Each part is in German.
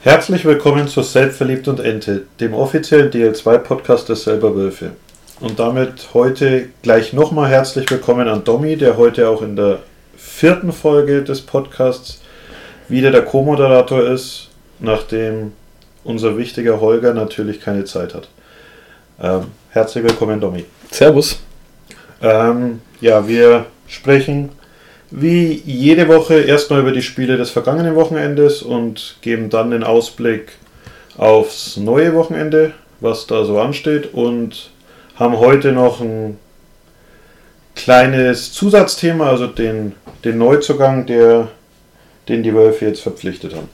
Herzlich willkommen zu Selbstverliebt und Ente, dem offiziellen DL2-Podcast der Selber Wölfe. Und damit heute gleich nochmal herzlich willkommen an Domi, der heute auch in der vierten Folge des Podcasts wieder der Co-Moderator ist, nachdem unser wichtiger Holger natürlich keine Zeit hat. Ähm, herzlich willkommen, Domi. Servus. Ähm, ja, wir sprechen wie jede Woche erstmal über die Spiele des vergangenen Wochenendes und geben dann den Ausblick aufs neue Wochenende, was da so ansteht und haben heute noch ein kleines Zusatzthema, also den, den Neuzugang, der, den die Wölfe jetzt verpflichtet haben.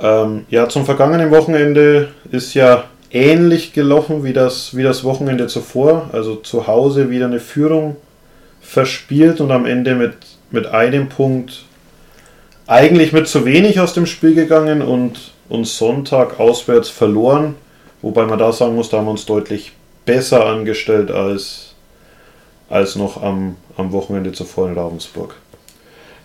Ähm, ja, zum vergangenen Wochenende ist ja ähnlich gelaufen wie das, wie das Wochenende zuvor. Also zu Hause wieder eine Führung verspielt und am Ende mit, mit einem Punkt eigentlich mit zu wenig aus dem Spiel gegangen und uns Sonntag auswärts verloren. Wobei man da sagen muss, da haben wir uns deutlich besser angestellt als, als noch am, am Wochenende zuvor in Ravensburg.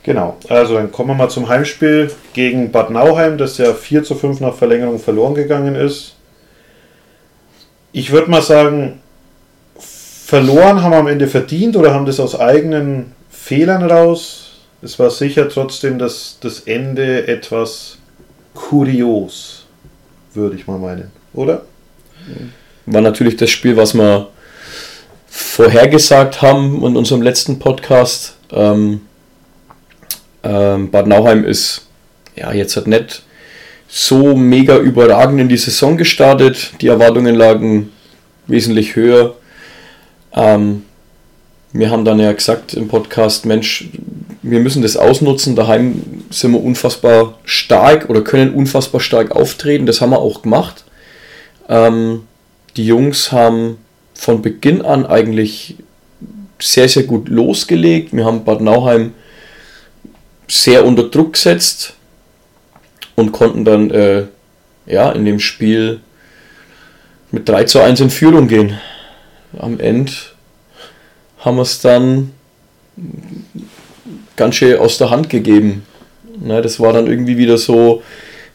Genau, also dann kommen wir mal zum Heimspiel gegen Bad Nauheim, das ja 4 zu 5 nach Verlängerung verloren gegangen ist. Ich würde mal sagen, verloren haben am Ende verdient oder haben das aus eigenen Fehlern raus. Es war sicher trotzdem das, das Ende etwas kurios, würde ich mal meinen, oder? War natürlich das Spiel, was wir vorhergesagt haben in unserem letzten Podcast. Ähm, ähm, Bad Nauheim ist ja jetzt hat nicht so mega überragend in die Saison gestartet. Die Erwartungen lagen wesentlich höher. Ähm, wir haben dann ja gesagt im Podcast, Mensch, wir müssen das ausnutzen. Daheim sind wir unfassbar stark oder können unfassbar stark auftreten. Das haben wir auch gemacht. Ähm, die Jungs haben von Beginn an eigentlich sehr, sehr gut losgelegt. Wir haben Bad Nauheim sehr unter Druck gesetzt und konnten dann äh, ja, in dem Spiel mit 3 zu 1 in Führung gehen. Am Ende haben wir es dann ganz schön aus der Hand gegeben. Ne, das war dann irgendwie wieder so,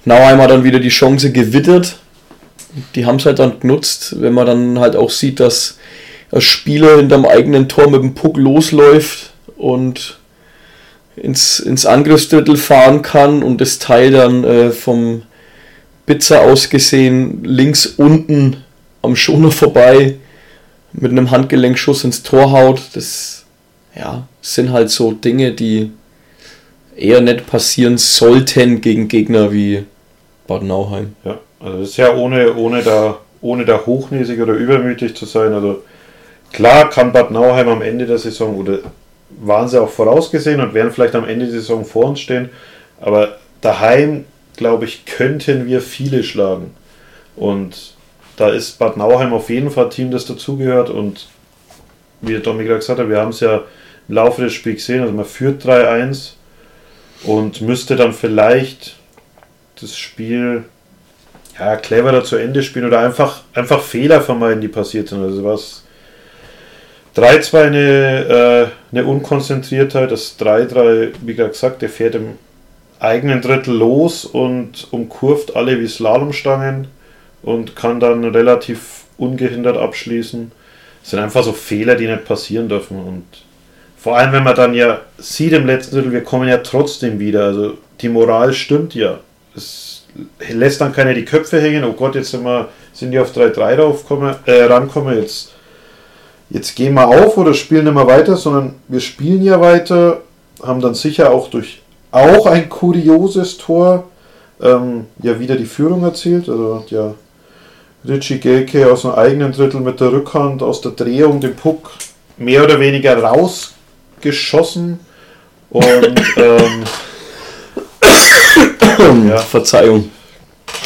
Nauheim hat dann wieder die Chance gewittert. Die haben es halt dann genutzt, wenn man dann halt auch sieht, dass ein Spieler hinterm eigenen Tor mit dem Puck losläuft und ins, ins Angriffsdrittel fahren kann und das Teil dann äh, vom Pizza aus gesehen links unten am Schoner vorbei mit einem Handgelenkschuss ins Tor haut. Das ja, sind halt so Dinge, die eher nicht passieren sollten gegen Gegner wie Bad Nauheim. Ja, also das ist ja ohne, ohne, da, ohne da hochnäsig oder übermütig zu sein. Also klar kann Bad Nauheim am Ende der Saison oder waren sie auch vorausgesehen und werden vielleicht am Ende der Saison vor uns stehen. Aber daheim, glaube ich, könnten wir viele schlagen. Und da ist Bad Nauheim auf jeden Fall ein Team, das dazugehört. Und wie der Domi gerade gesagt hat, wir haben es ja im Laufe des Spiels gesehen. Also man führt 3-1 und müsste dann vielleicht das Spiel ja, cleverer zu Ende spielen oder einfach, einfach Fehler vermeiden, die passiert sind. Also was 3-2 eine, äh, eine Unkonzentriertheit, das 3-3, wie gesagt, der fährt im eigenen Drittel los und umkurvt alle wie Slalomstangen und kann dann relativ ungehindert abschließen. Das sind einfach so Fehler, die nicht passieren dürfen. Und vor allem, wenn man dann ja sieht im letzten Drittel, wir kommen ja trotzdem wieder. Also die Moral stimmt ja. Es lässt dann keiner die Köpfe hängen. Oh Gott, jetzt sind, wir, sind die auf 3-3 äh, rankommen. Jetzt jetzt gehen wir auf oder spielen nicht mehr weiter, sondern wir spielen ja weiter, haben dann sicher auch durch auch ein kurioses Tor ähm, ja wieder die Führung erzielt. Also ja, Richie Gelke aus dem eigenen Drittel mit der Rückhand aus der Drehung den Puck mehr oder weniger rausgeschossen und ähm, ja, Verzeihung,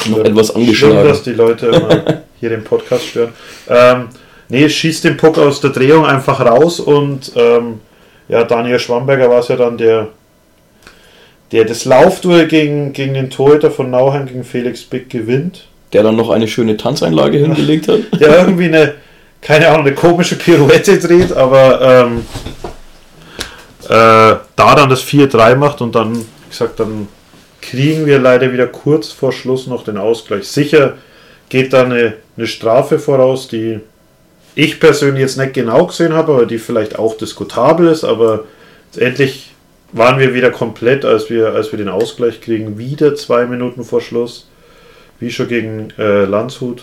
noch etwas angeschlagen. Schlimm, dass die Leute immer hier den Podcast stören. Ähm, Nee, schießt den Puck aus der Drehung einfach raus und ähm, ja, Daniel Schwamberger war es ja dann, der, der das Laufduell gegen, gegen den Torhüter von Nauheim gegen Felix Bick gewinnt. Der dann noch eine schöne Tanzeinlage hingelegt hat. Der irgendwie eine, keine Ahnung, eine komische Pirouette dreht, aber ähm, äh, da dann das 4-3 macht und dann, wie gesagt, dann kriegen wir leider wieder kurz vor Schluss noch den Ausgleich. Sicher geht da eine, eine Strafe voraus, die ich persönlich jetzt nicht genau gesehen habe, aber die vielleicht auch diskutabel ist, aber letztendlich waren wir wieder komplett, als wir, als wir den Ausgleich kriegen, wieder zwei Minuten vor Schluss, wie schon gegen äh, Landshut.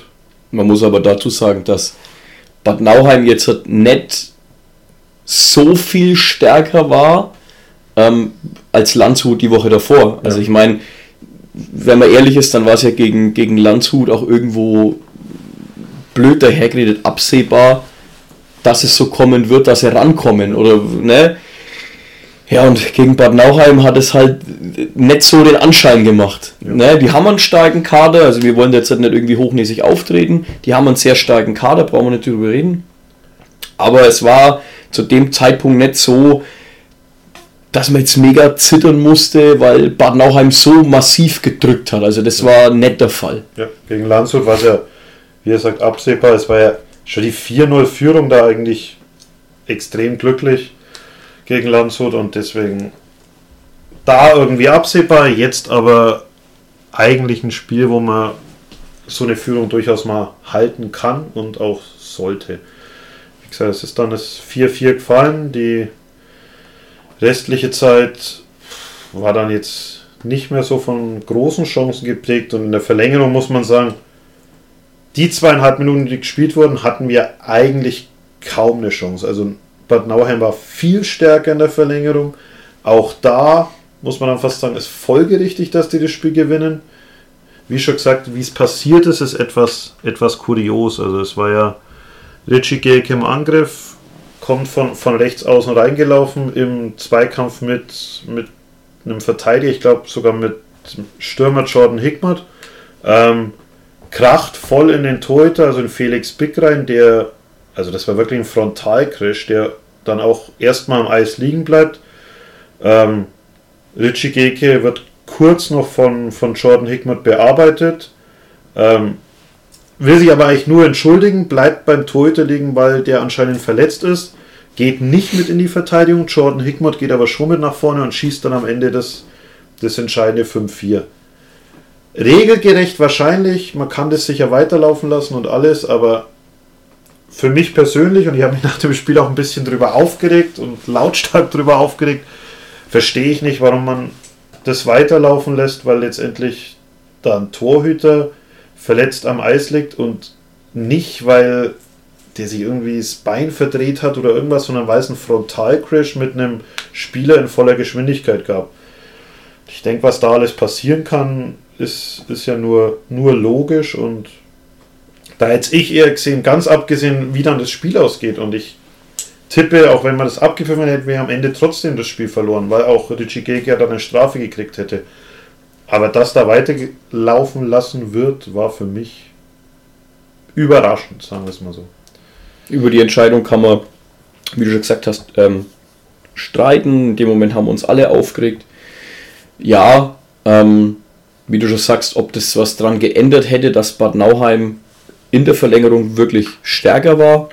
Man muss aber dazu sagen, dass Bad Nauheim jetzt nicht so viel stärker war ähm, als Landshut die Woche davor. Also ja. ich meine, wenn man ehrlich ist, dann war es ja gegen, gegen Landshut auch irgendwo blöd dahergeredet, absehbar, dass es so kommen wird, dass sie rankommen. Oder, ne? Ja, und gegen Bad Nauheim hat es halt nicht so den Anschein gemacht. Ja. Ne? Die haben einen starken Kader, also wir wollen jetzt halt nicht irgendwie hochnäsig auftreten. Die haben einen sehr starken Kader, brauchen wir nicht drüber reden. Aber es war zu dem Zeitpunkt nicht so, dass man jetzt mega zittern musste, weil Bad Nauheim so massiv gedrückt hat. Also das war nicht der Fall. Ja, gegen Landshut war es ja, wie er sagt, absehbar. Es war ja schon die 4-0-Führung da eigentlich extrem glücklich gegen Landshut und deswegen da irgendwie absehbar. Jetzt aber eigentlich ein Spiel, wo man so eine Führung durchaus mal halten kann und auch sollte. Wie gesagt, es ist dann das 4-4 gefallen. Die restliche Zeit war dann jetzt nicht mehr so von großen Chancen geprägt und in der Verlängerung muss man sagen, die zweieinhalb Minuten, die gespielt wurden, hatten wir eigentlich kaum eine Chance. Also Bad Nauheim war viel stärker in der Verlängerung. Auch da muss man dann fast sagen, ist folgerichtig, dass die das Spiel gewinnen. Wie schon gesagt, wie es passiert ist, ist etwas, etwas kurios. Also es war ja Richie Gelke im Angriff, kommt von, von rechts außen reingelaufen im Zweikampf mit, mit einem Verteidiger, ich glaube sogar mit Stürmer Jordan Hickmott. Ähm, kracht voll in den Torhüter, also in Felix Bick rein, der also das war wirklich ein Frontalcrash, der dann auch erstmal am Eis liegen bleibt. Ähm, Richie Geke wird kurz noch von, von Jordan Hickmott bearbeitet. Ähm, will sich aber eigentlich nur entschuldigen, bleibt beim Torhüter liegen, weil der anscheinend verletzt ist. Geht nicht mit in die Verteidigung. Jordan Hickmott geht aber schon mit nach vorne und schießt dann am Ende das, das entscheidende 5-4. Regelgerecht wahrscheinlich, man kann das sicher weiterlaufen lassen und alles, aber für mich persönlich, und ich habe mich nach dem Spiel auch ein bisschen drüber aufgeregt und lautstark drüber aufgeregt, verstehe ich nicht, warum man das weiterlaufen lässt, weil letztendlich da ein Torhüter verletzt am Eis liegt und nicht, weil der sich irgendwie das Bein verdreht hat oder irgendwas, sondern weil es einen Frontalcrash mit einem Spieler in voller Geschwindigkeit gab. Ich denke, was da alles passieren kann, ist, ist ja nur, nur logisch und da hätte ich eher gesehen, ganz abgesehen, wie dann das Spiel ausgeht. Und ich tippe, auch wenn man das abgepfiffen hätte, wir am Ende trotzdem das Spiel verloren, weil auch Richie Gege dann eine Strafe gekriegt hätte. Aber dass da weiterlaufen lassen wird, war für mich überraschend, sagen wir es mal so. Über die Entscheidung kann man, wie du schon gesagt hast, ähm, streiten. In dem Moment haben uns alle aufgeregt. Ja, ähm, wie du schon sagst, ob das was dran geändert hätte, dass Bad Nauheim in der Verlängerung wirklich stärker war.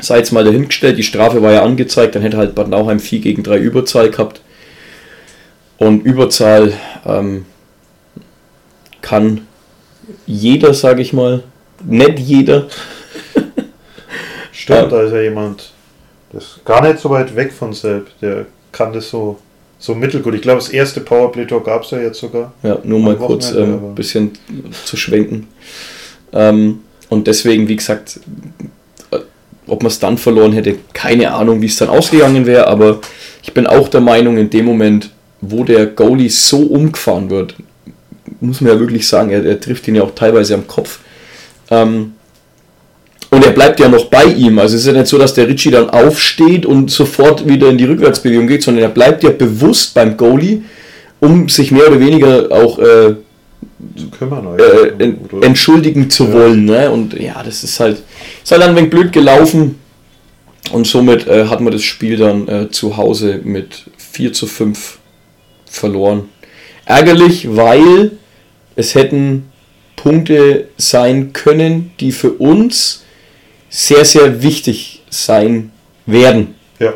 Sei jetzt mal dahingestellt, die Strafe war ja angezeigt, dann hätte halt Bad Nauheim 4 gegen 3 Überzahl gehabt. Und Überzahl ähm, kann jeder, sage ich mal, nicht jeder. Stimmt, da ist ja jemand, das ist gar nicht so weit weg von selbst, der kann das so, so mittelgut. Ich glaube, das erste Powerplay-Tor gab es ja jetzt sogar. Ja, nur mal kurz ein ähm, bisschen zu schwenken. Ähm, und deswegen, wie gesagt, ob man es dann verloren hätte, keine Ahnung, wie es dann ausgegangen wäre, aber ich bin auch der Meinung, in dem Moment, wo der Goalie so umgefahren wird, muss man ja wirklich sagen, er, er trifft ihn ja auch teilweise am Kopf. Ähm, und er bleibt ja noch bei ihm. Also es ist ja nicht so, dass der Ritchie dann aufsteht und sofort wieder in die Rückwärtsbewegung geht, sondern er bleibt ja bewusst beim Goalie, um sich mehr oder weniger auch äh, zu kümmern. Äh, entschuldigen zu ja. wollen. Ne? Und ja, das ist halt, ist halt ein wenig blöd gelaufen. Und somit äh, hat man das Spiel dann äh, zu Hause mit 4 zu 5 verloren. Ärgerlich, weil es hätten Punkte sein können, die für uns sehr, sehr wichtig sein werden. Ja.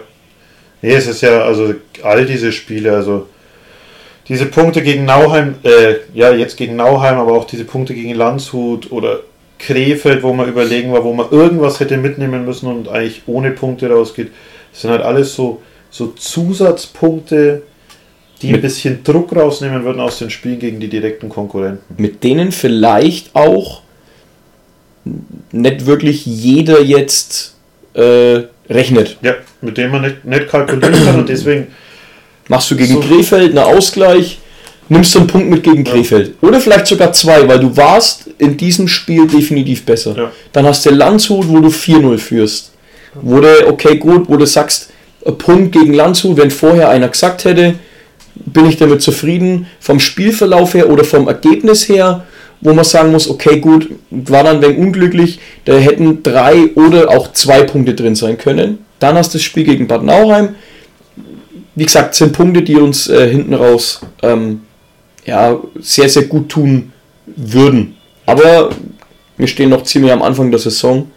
Nee, es ist ja, also all diese Spiele, also diese Punkte gegen Nauheim, äh, ja, jetzt gegen Nauheim, aber auch diese Punkte gegen Landshut oder Krefeld, wo man überlegen war, wo man irgendwas hätte mitnehmen müssen und eigentlich ohne Punkte rausgeht, das sind halt alles so, so Zusatzpunkte, die ein bisschen Druck rausnehmen würden aus den Spielen gegen die direkten Konkurrenten. Mit denen vielleicht auch nicht wirklich jeder jetzt äh, rechnet. Ja, mit denen man nicht, nicht kalkulieren kann und deswegen. Machst du gegen so Krefeld einen Ausgleich, nimmst du einen Punkt mit gegen Krefeld. Ja. Oder vielleicht sogar zwei, weil du warst in diesem Spiel definitiv besser. Ja. Dann hast du Landshut, wo du 4-0 führst. Wo du, okay, gut, wo du sagst, ein Punkt gegen Landshut, wenn vorher einer gesagt hätte, bin ich damit zufrieden, vom Spielverlauf her oder vom Ergebnis her, wo man sagen muss, okay, gut, war dann wenig unglücklich, da hätten drei oder auch zwei Punkte drin sein können. Dann hast du das Spiel gegen Bad Nauheim. Wie gesagt, sind Punkte, die uns äh, hinten raus ähm, ja, sehr, sehr gut tun würden. Aber wir stehen noch ziemlich am Anfang der Saison.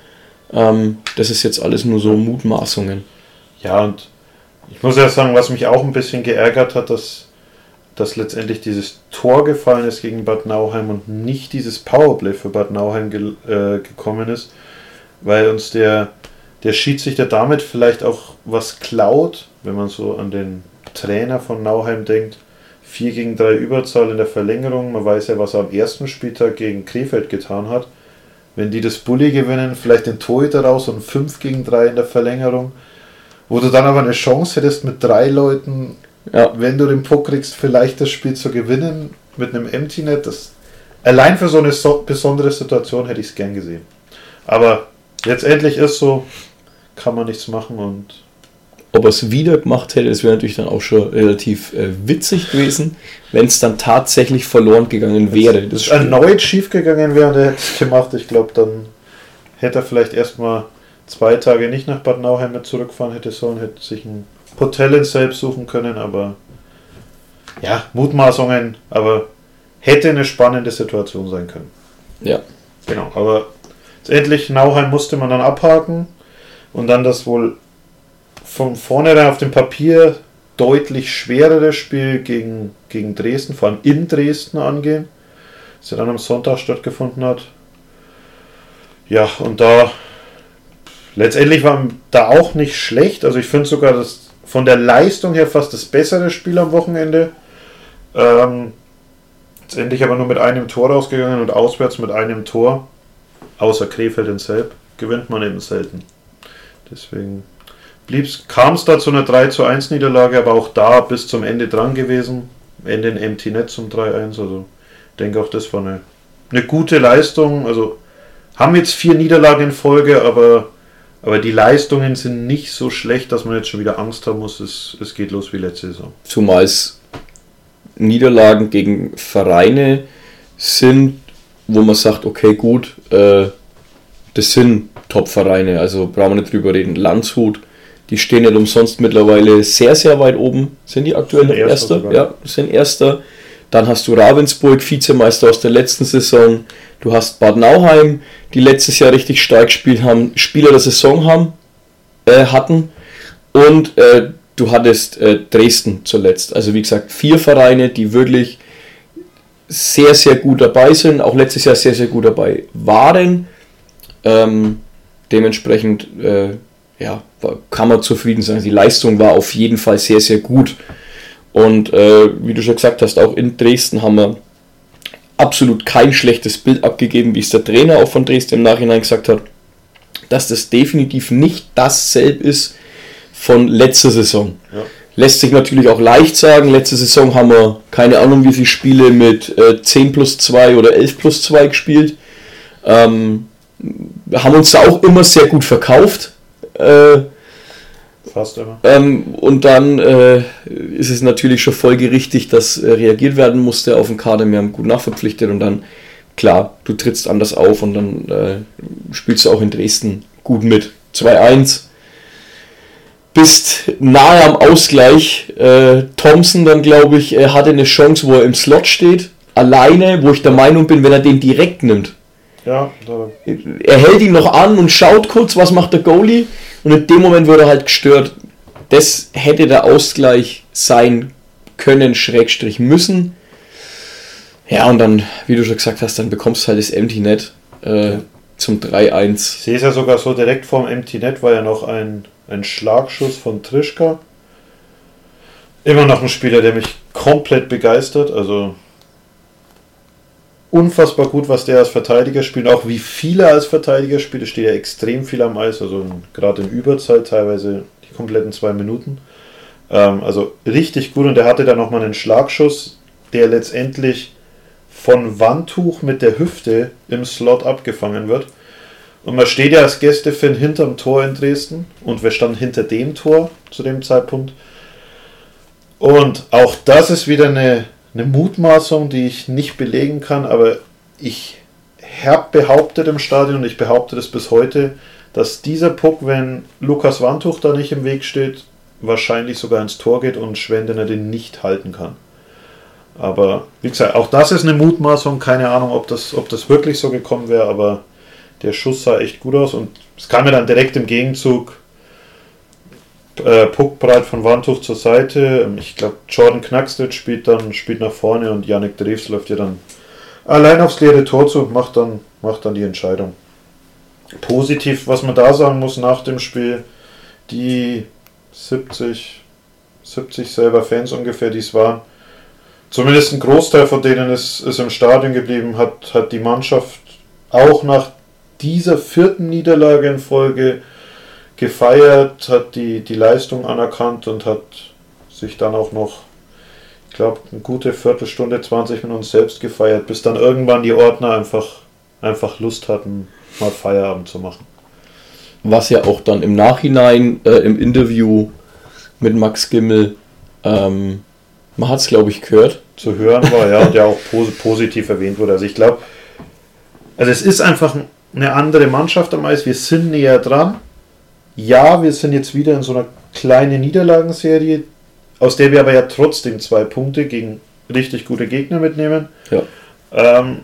Ähm, das ist jetzt alles nur so Mutmaßungen. Ja, und ich muss ja sagen, was mich auch ein bisschen geärgert hat, dass, dass letztendlich dieses Tor gefallen ist gegen Bad Nauheim und nicht dieses Powerplay für Bad Nauheim ge äh, gekommen ist, weil uns der, der Schiedsrichter damit vielleicht auch was klaut, wenn man so an den Trainer von Nauheim denkt. 4 gegen 3 Überzahl in der Verlängerung. Man weiß ja, was er am ersten Spieltag gegen Krefeld getan hat. Wenn die das Bulli gewinnen, vielleicht den Torhüter raus und 5 gegen 3 in der Verlängerung. Wo du dann aber eine Chance hättest mit drei Leuten, ja. wenn du den Puck kriegst, vielleicht das Spiel zu gewinnen mit einem Empty Net. Das, allein für so eine so besondere Situation hätte ich es gern gesehen. Aber letztendlich ist so, kann man nichts machen und. Ob er es wieder gemacht hätte, das wäre natürlich dann auch schon relativ äh, witzig gewesen, wenn es dann tatsächlich verloren gegangen wäre. Das erneut schief gegangen wäre, der hätte es gemacht. Ich glaube, dann hätte er vielleicht erstmal zwei Tage nicht nach Bad Nauheim mehr zurückfahren hätte sollen, hätte sich ein Hotel in selbst suchen können, aber ja, Mutmaßungen, aber hätte eine spannende Situation sein können. Ja. Genau, aber letztendlich Nauheim musste man dann abhaken und dann das wohl von vornherein auf dem Papier deutlich schwerere Spiel gegen, gegen Dresden, vor allem in Dresden angehen, das ja dann am Sonntag stattgefunden hat. Ja, und da Letztendlich war da auch nicht schlecht. Also ich finde sogar das von der Leistung her fast das bessere Spiel am Wochenende. Ähm, letztendlich aber nur mit einem Tor rausgegangen und auswärts mit einem Tor. Außer Krefeld in Selb gewinnt man eben selten. Deswegen kam es da zu einer 3 zu 1 Niederlage, aber auch da bis zum Ende dran gewesen. Ende in Empty Net zum 3-1. Also ich denke auch, das war eine, eine gute Leistung. Also haben jetzt vier Niederlagen in Folge, aber aber die Leistungen sind nicht so schlecht, dass man jetzt schon wieder Angst haben muss, es, es geht los wie letzte Saison. Zumal es Niederlagen gegen Vereine sind, wo man sagt, okay, gut, äh, das sind Top-Vereine, also brauchen wir nicht drüber reden. Landshut, die stehen nicht umsonst mittlerweile sehr, sehr weit oben. Sind die aktuell Erster? Erster ja, sind Erster. Dann hast du Ravensburg, Vizemeister aus der letzten Saison. Du hast Bad Nauheim, die letztes Jahr richtig stark gespielt haben, Spieler der Saison haben, äh, hatten. Und äh, du hattest äh, Dresden zuletzt. Also wie gesagt, vier Vereine, die wirklich sehr, sehr gut dabei sind, auch letztes Jahr sehr, sehr gut dabei waren. Ähm, dementsprechend äh, ja, kann man zufrieden sein. Die Leistung war auf jeden Fall sehr, sehr gut. Und äh, wie du schon gesagt hast, auch in Dresden haben wir absolut kein schlechtes Bild abgegeben, wie es der Trainer auch von Dresden im Nachhinein gesagt hat, dass das definitiv nicht dasselbe ist von letzter Saison. Ja. Lässt sich natürlich auch leicht sagen. Letzte Saison haben wir keine Ahnung, wie viele Spiele mit äh, 10 plus 2 oder 11 plus 2 gespielt. Ähm, haben uns da auch immer sehr gut verkauft. Äh, Fast immer. Ähm, und dann äh, ist es natürlich schon folgerichtig, dass äh, reagiert werden musste auf den Kader. Wir haben gut nachverpflichtet und dann, klar, du trittst anders auf und dann äh, spielst du auch in Dresden gut mit. 2-1. Bist nahe am Ausgleich. Äh, Thompson dann, glaube ich, hatte eine Chance, wo er im Slot steht. Alleine, wo ich der Meinung bin, wenn er den direkt nimmt. Ja, er hält ihn noch an und schaut kurz, was macht der Goalie und in dem Moment wurde er halt gestört. Das hätte der Ausgleich sein können, Schrägstrich müssen. Ja, und dann, wie du schon gesagt hast, dann bekommst du halt das Empty Net äh, zum 3-1. Ich sehe es ja sogar so, direkt vorm Empty Net war ja noch ein, ein Schlagschuss von Trischka. Immer noch ein Spieler, der mich komplett begeistert. Also unfassbar gut, was der als Verteidiger spielt, auch wie viele als Verteidiger spielt. Es steht ja extrem viel am Eis, also gerade in Überzeit teilweise die kompletten zwei Minuten. Ähm, also richtig gut und er hatte da nochmal einen Schlagschuss, der letztendlich von Wandtuch mit der Hüfte im Slot abgefangen wird. Und man steht ja als Gästefan hinterm Tor in Dresden und wir standen hinter dem Tor zu dem Zeitpunkt. Und auch das ist wieder eine eine Mutmaßung, die ich nicht belegen kann, aber ich habe behauptet im Stadion und ich behaupte das bis heute, dass dieser Puck, wenn Lukas Wandtuch da nicht im Weg steht, wahrscheinlich sogar ins Tor geht und Schwendener den nicht halten kann. Aber wie gesagt, auch das ist eine Mutmaßung, keine Ahnung, ob das, ob das wirklich so gekommen wäre, aber der Schuss sah echt gut aus und es kam mir dann direkt im Gegenzug äh, Puckbreit von Wandtuch zur Seite. Ähm, ich glaube, Jordan Knackstedt spielt dann spielt nach vorne und Yannick Dreves läuft ja dann allein aufs leere Tor zu und macht dann, macht dann die Entscheidung. Positiv, was man da sagen muss nach dem Spiel, die 70, 70 selber Fans ungefähr, die es waren, zumindest ein Großteil von denen ist, ist im Stadion geblieben, hat, hat die Mannschaft auch nach dieser vierten Niederlage in Folge gefeiert, hat die, die Leistung anerkannt und hat sich dann auch noch, ich glaube, eine gute Viertelstunde, 20 Minuten selbst gefeiert, bis dann irgendwann die Ordner einfach, einfach Lust hatten, mal Feierabend zu machen. Was ja auch dann im Nachhinein äh, im Interview mit Max Gimmel, ähm, man hat es glaube ich gehört. Zu hören war, ja, und ja auch pos positiv erwähnt wurde. Also ich glaube, also es ist einfach eine andere Mannschaft am Eis, wir sind näher dran ja, wir sind jetzt wieder in so einer kleinen Niederlagenserie, aus der wir aber ja trotzdem zwei Punkte gegen richtig gute Gegner mitnehmen. Ja. Ähm,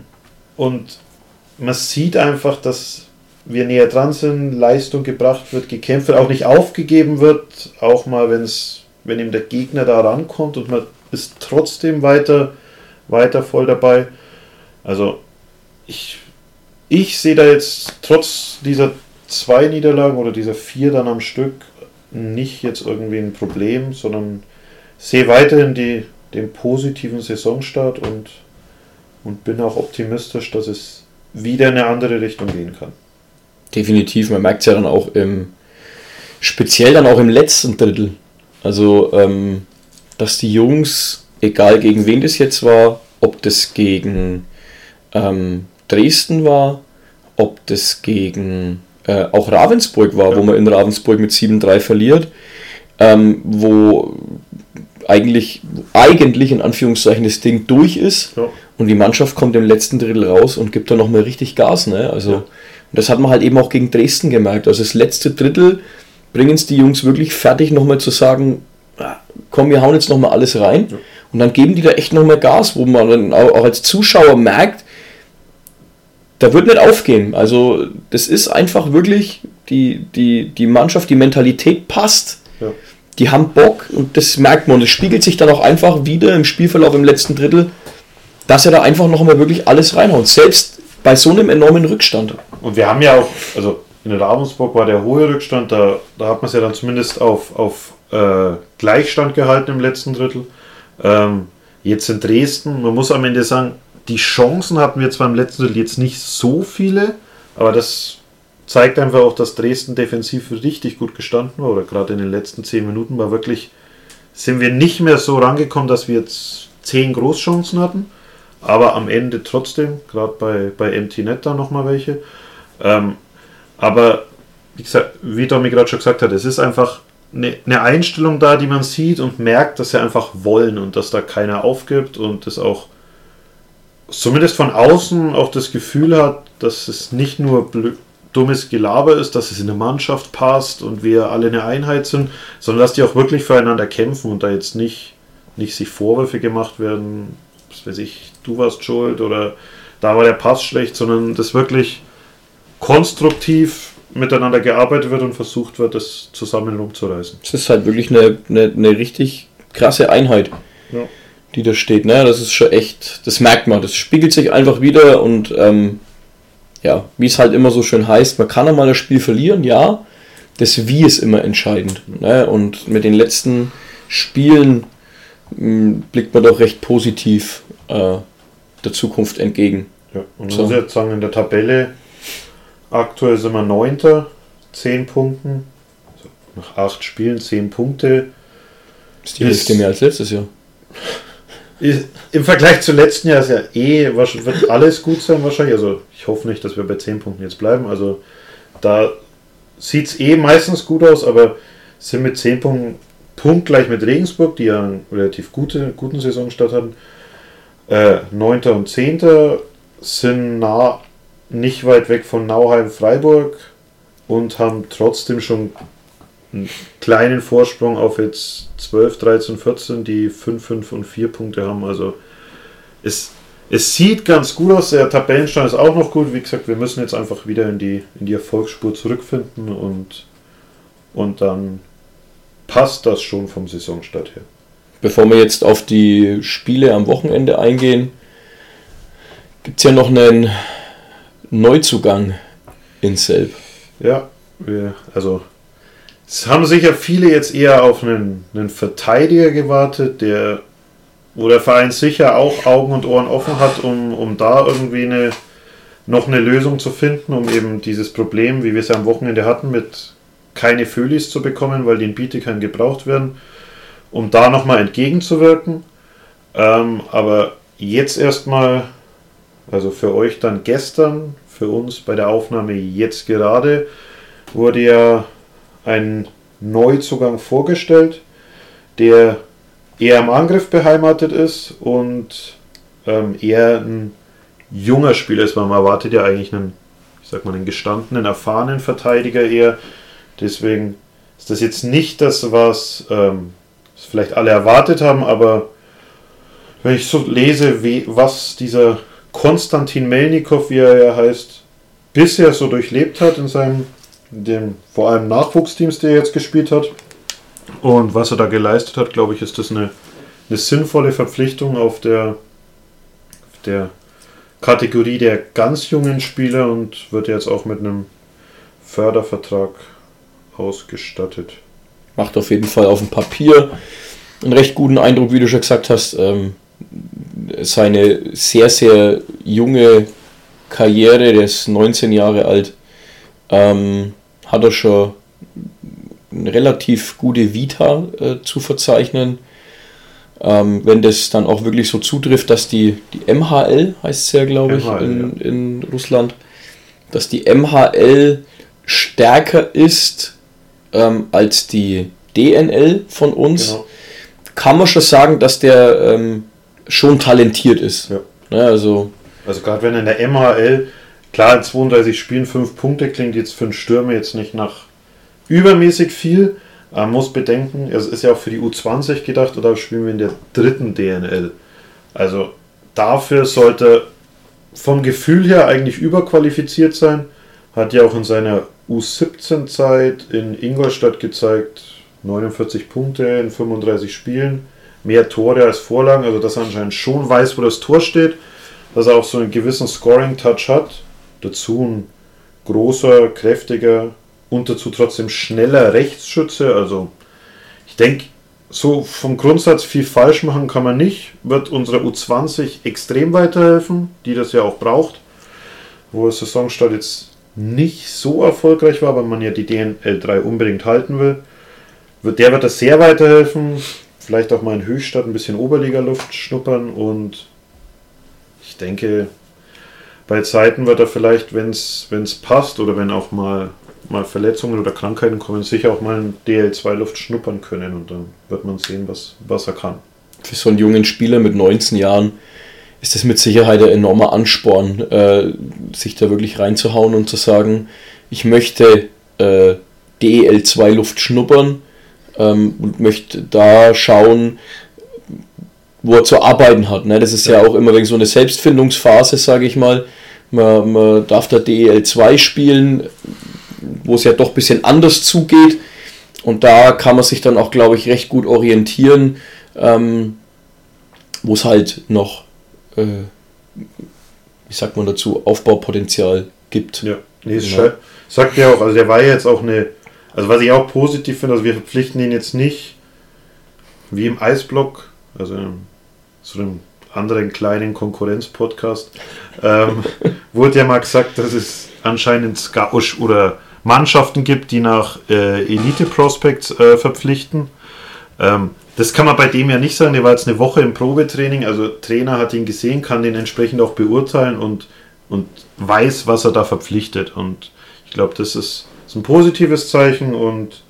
und man sieht einfach, dass wir näher dran sind, Leistung gebracht wird, gekämpft wird, auch nicht aufgegeben wird, auch mal, wenn's, wenn ihm der Gegner da rankommt und man ist trotzdem weiter, weiter voll dabei. Also ich, ich sehe da jetzt trotz dieser zwei Niederlagen oder diese vier dann am Stück nicht jetzt irgendwie ein Problem, sondern sehe weiterhin die, den positiven Saisonstart und, und bin auch optimistisch, dass es wieder in eine andere Richtung gehen kann. Definitiv, man merkt es ja dann auch im, speziell dann auch im letzten Drittel. Also, ähm, dass die Jungs, egal gegen wen das jetzt war, ob das gegen ähm, Dresden war, ob das gegen äh, auch Ravensburg war, ja. wo man in Ravensburg mit 7-3 verliert, ähm, wo eigentlich, eigentlich in Anführungszeichen das Ding durch ist ja. und die Mannschaft kommt im letzten Drittel raus und gibt da nochmal richtig Gas. Ne? Also, ja. das hat man halt eben auch gegen Dresden gemerkt. Also das letzte Drittel bringen es die Jungs wirklich fertig, nochmal zu sagen, ah, komm, wir hauen jetzt nochmal alles rein. Ja. Und dann geben die da echt nochmal Gas, wo man dann auch als Zuschauer merkt, da wird nicht aufgehen. Also das ist einfach wirklich, die, die, die Mannschaft, die Mentalität passt. Ja. Die haben Bock und das merkt man. Und das spiegelt sich dann auch einfach wieder im Spielverlauf im letzten Drittel, dass er da einfach noch mal wirklich alles reinhaut. Selbst bei so einem enormen Rückstand. Und wir haben ja auch, also in Ravensburg war der hohe Rückstand, da, da hat man es ja dann zumindest auf, auf äh, Gleichstand gehalten im letzten Drittel. Ähm, jetzt in Dresden, man muss am Ende sagen, die Chancen hatten wir zwar im letzten Drittel jetzt nicht so viele, aber das zeigt einfach auch, dass Dresden defensiv richtig gut gestanden war, oder gerade in den letzten zehn Minuten war wirklich, sind wir nicht mehr so rangekommen, dass wir jetzt zehn Großchancen hatten, aber am Ende trotzdem, gerade bei, bei Empty Net da nochmal welche. Ähm, aber wie gesagt, wie Domi gerade schon gesagt hat, es ist einfach eine, eine Einstellung da, die man sieht und merkt, dass sie einfach wollen und dass da keiner aufgibt und das auch zumindest von außen auch das Gefühl hat, dass es nicht nur dummes Gelaber ist, dass es in der Mannschaft passt und wir alle eine Einheit sind, sondern dass die auch wirklich füreinander kämpfen und da jetzt nicht, nicht sich Vorwürfe gemacht werden, was weiß ich, du warst schuld oder da war der Pass schlecht, sondern dass wirklich konstruktiv miteinander gearbeitet wird und versucht wird, das zusammen umzureißen. Es ist halt wirklich eine, eine, eine richtig krasse Einheit. ja. Die da steht. Ne? Das ist schon echt, das merkt man, das spiegelt sich einfach wieder und ähm, ja, wie es halt immer so schön heißt, man kann einmal das Spiel verlieren, ja, das Wie ist immer entscheidend. Ne? Und mit den letzten Spielen mh, hm, blickt man doch recht positiv äh, der Zukunft entgegen. Ja, und so. muss jetzt sagen, in der Tabelle aktuell sind wir Neunter, 10 Punkten. Also nach 8 Spielen 10 Punkte. Ist die Hälfte mehr als letztes Jahr. Im Vergleich zu letzten Jahr ist ja eh, wird alles gut sein wahrscheinlich. Also ich hoffe nicht, dass wir bei 10 Punkten jetzt bleiben. Also da sieht es eh meistens gut aus, aber sind mit 10 Punkten punktgleich mit Regensburg, die ja einen relativ gute, guten Saisonstart hatten. Äh, 9. und 10. sind nah, nicht weit weg von Nauheim, Freiburg und haben trotzdem schon einen kleinen Vorsprung auf jetzt 12, 13, 14, die 5, 5 und 4 Punkte haben. Also es, es sieht ganz gut aus. Der Tabellenstand ist auch noch gut. Wie gesagt, wir müssen jetzt einfach wieder in die, in die Erfolgsspur zurückfinden und, und dann passt das schon vom Saisonstart her. Bevor wir jetzt auf die Spiele am Wochenende eingehen, gibt es ja noch einen Neuzugang in Selb. Ja, wir, also es haben sicher viele jetzt eher auf einen, einen Verteidiger gewartet, der wo der Verein sicher auch Augen und Ohren offen hat, um, um da irgendwie eine, noch eine Lösung zu finden, um eben dieses Problem, wie wir es am Wochenende hatten, mit keine Föhlis zu bekommen, weil die in Bietigheim gebraucht werden, um da nochmal entgegenzuwirken. Ähm, aber jetzt erstmal, also für euch dann gestern, für uns bei der Aufnahme jetzt gerade, wurde ja ein Neuzugang vorgestellt, der eher im Angriff beheimatet ist und ähm, eher ein junger Spieler ist. Man erwartet ja eigentlich einen, ich sag mal, einen gestandenen, erfahrenen Verteidiger eher. Deswegen ist das jetzt nicht das, was, ähm, was vielleicht alle erwartet haben, aber wenn ich so lese, wie, was dieser Konstantin Melnikov, wie er ja heißt, bisher so durchlebt hat in seinem dem vor allem Nachwuchsteams, die er jetzt gespielt hat. Und was er da geleistet hat, glaube ich, ist das eine, eine sinnvolle Verpflichtung auf der, der Kategorie der ganz jungen Spieler und wird jetzt auch mit einem Fördervertrag ausgestattet. Macht auf jeden Fall auf dem Papier einen recht guten Eindruck, wie du schon gesagt hast. Ähm, seine sehr, sehr junge Karriere, der ist 19 Jahre alt, ähm, hat er schon eine relativ gute Vita äh, zu verzeichnen. Ähm, wenn das dann auch wirklich so zutrifft, dass die, die MHL, heißt es ja, glaube ich, in, ja. in Russland, dass die MHL stärker ist ähm, als die DNL von uns, genau. kann man schon sagen, dass der ähm, schon talentiert ist. Ja. Ja, ne, also also gerade wenn in der MHL Klar, in 32 Spielen 5 Punkte klingt jetzt für einen Stürmer jetzt nicht nach übermäßig viel. Man muss bedenken, es ist ja auch für die U20 gedacht oder spielen wir in der dritten DNL. Also dafür sollte vom Gefühl her eigentlich überqualifiziert sein. Hat ja auch in seiner U17-Zeit in Ingolstadt gezeigt, 49 Punkte in 35 Spielen, mehr Tore als Vorlagen, also dass er anscheinend schon weiß, wo das Tor steht, dass er auch so einen gewissen Scoring-Touch hat dazu ein großer, kräftiger und dazu trotzdem schneller Rechtsschütze. Also ich denke, so vom Grundsatz viel falsch machen kann man nicht. Wird unserer U20 extrem weiterhelfen, die das ja auch braucht. Wo der Saisonstart jetzt nicht so erfolgreich war, weil man ja die DNL3 unbedingt halten will. Der wird das sehr weiterhelfen. Vielleicht auch mal in Höchstadt ein bisschen Oberliga-Luft schnuppern und ich denke, bei Zeiten wird er vielleicht, wenn es passt oder wenn auch mal, mal Verletzungen oder Krankheiten kommen, sicher auch mal in DL2-Luft schnuppern können und dann wird man sehen, was, was er kann. Für so einen jungen Spieler mit 19 Jahren ist das mit Sicherheit ein enormer Ansporn, äh, sich da wirklich reinzuhauen und zu sagen, ich möchte äh, DL2-Luft schnuppern ähm, und möchte da schauen, wo er zu arbeiten hat. Ne? Das ist ja. ja auch immer wegen so eine Selbstfindungsphase, sage ich mal. Man, man darf da DEL 2 spielen, wo es ja doch ein bisschen anders zugeht. Und da kann man sich dann auch, glaube ich, recht gut orientieren. Ähm, wo es halt noch, äh, wie sagt man dazu, Aufbaupotenzial gibt. Ja, nee, es genau. sagt ja auch, also der war ja jetzt auch eine, also was ich auch positiv finde, also wir verpflichten ihn jetzt nicht wie im Eisblock, also zu einem anderen kleinen Konkurrenz-Podcast, ähm, wurde ja mal gesagt, dass es anscheinend Scouts oder Mannschaften gibt, die nach äh, Elite-Prospects äh, verpflichten. Ähm, das kann man bei dem ja nicht sagen, der war jetzt eine Woche im Probetraining, also Trainer hat ihn gesehen, kann den entsprechend auch beurteilen und, und weiß, was er da verpflichtet. Und ich glaube, das ist, ist, ein positives Zeichen und